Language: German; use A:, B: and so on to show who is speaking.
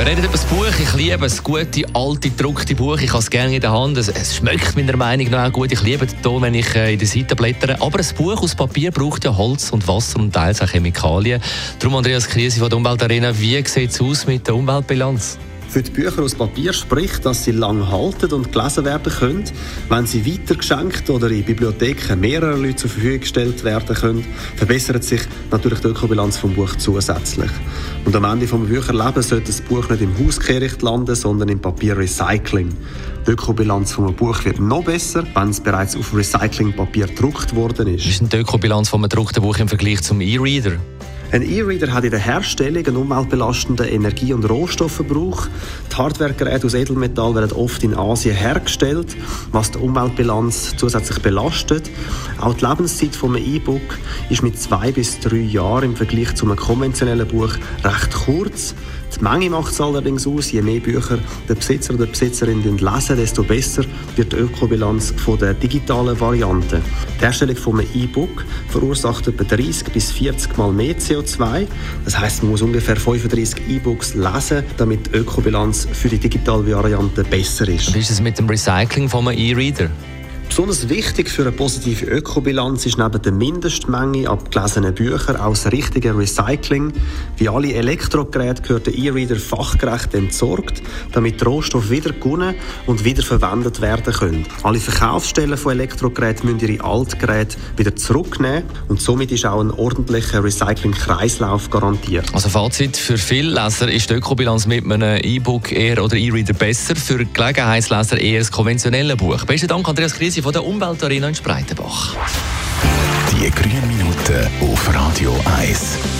A: wir reden über das Buch. Ich liebe das gute, alte, gedruckte Buch. Ich habe es gerne in der Hand. Es, es schmeckt meiner Meinung nach auch gut. Ich liebe den Ton, wenn ich äh, in den Seiten blättere. Aber ein Buch aus Papier braucht ja Holz und Wasser und teils auch Chemikalien. Darum, Andreas Krise von der Umweltarena, wie sieht es aus mit der Umweltbilanz?
B: Für die Bücher aus Papier spricht, dass sie lang halten und gelesen werden können. Wenn sie weitergeschenkt oder in Bibliotheken mehrerer Leute zur Verfügung gestellt werden können, verbessert sich natürlich die Ökobilanz vom Buch zusätzlich. Und am Ende des Bücherlebens sollte das Buch nicht im Hauskehricht landen, sondern im Papierrecycling. Die Ökobilanz vom Buch wird noch besser, wenn es bereits auf Recyclingpapier gedruckt worden ist.
A: Wie ist denn die Ökobilanz vom gedruckten Buch im Vergleich zum E-Reader?
B: Ein E-Reader hat in der Herstellung einen umweltbelastenden Energie- und Rohstoffverbrauch. Die Hardwaregeräte aus Edelmetall werden oft in Asien hergestellt, was die Umweltbilanz zusätzlich belastet. Auch die Lebenszeit von einem E-Book ist mit zwei bis drei Jahren im Vergleich zu einem konventionellen Buch recht kurz. Die Menge macht es allerdings aus. Je mehr Bücher der Besitzer oder die Besitzerin lesen, desto besser wird die Ökobilanz von der digitalen Variante. Die Herstellung von einem E-Book verursacht etwa 30 bis 40 Mal mehr CO2. Das heißt, man muss ungefähr 35 E-Books lesen, damit die Ökobilanz für die digitale Variante besser ist.
A: Wie ist es mit dem Recycling von einem E-Reader?
B: Besonders wichtig für eine positive Ökobilanz ist neben der Mindestmenge abgelesenen Bücher auch das richtige Recycling. Wie alle Elektrogeräte gehört der E-Reader fachgerecht entsorgt, damit die Rohstoffe wieder gewonnen und wieder verwendet werden können. Alle Verkaufsstellen von Elektrogeräten müssen ihre Altgeräte wieder zurücknehmen und somit ist auch ein ordentlicher Recycling-Kreislauf garantiert.
A: Also Fazit, für viele Leser ist die Ökobilanz mit einem E-Book eher oder E-Reader besser, für Gelegenheitsleser eher das konventionelle Buch. Besten Dank, Andreas Krisi von der Umweltarena in Spreitenbach.
C: Die grünen Minuten auf Radio 1.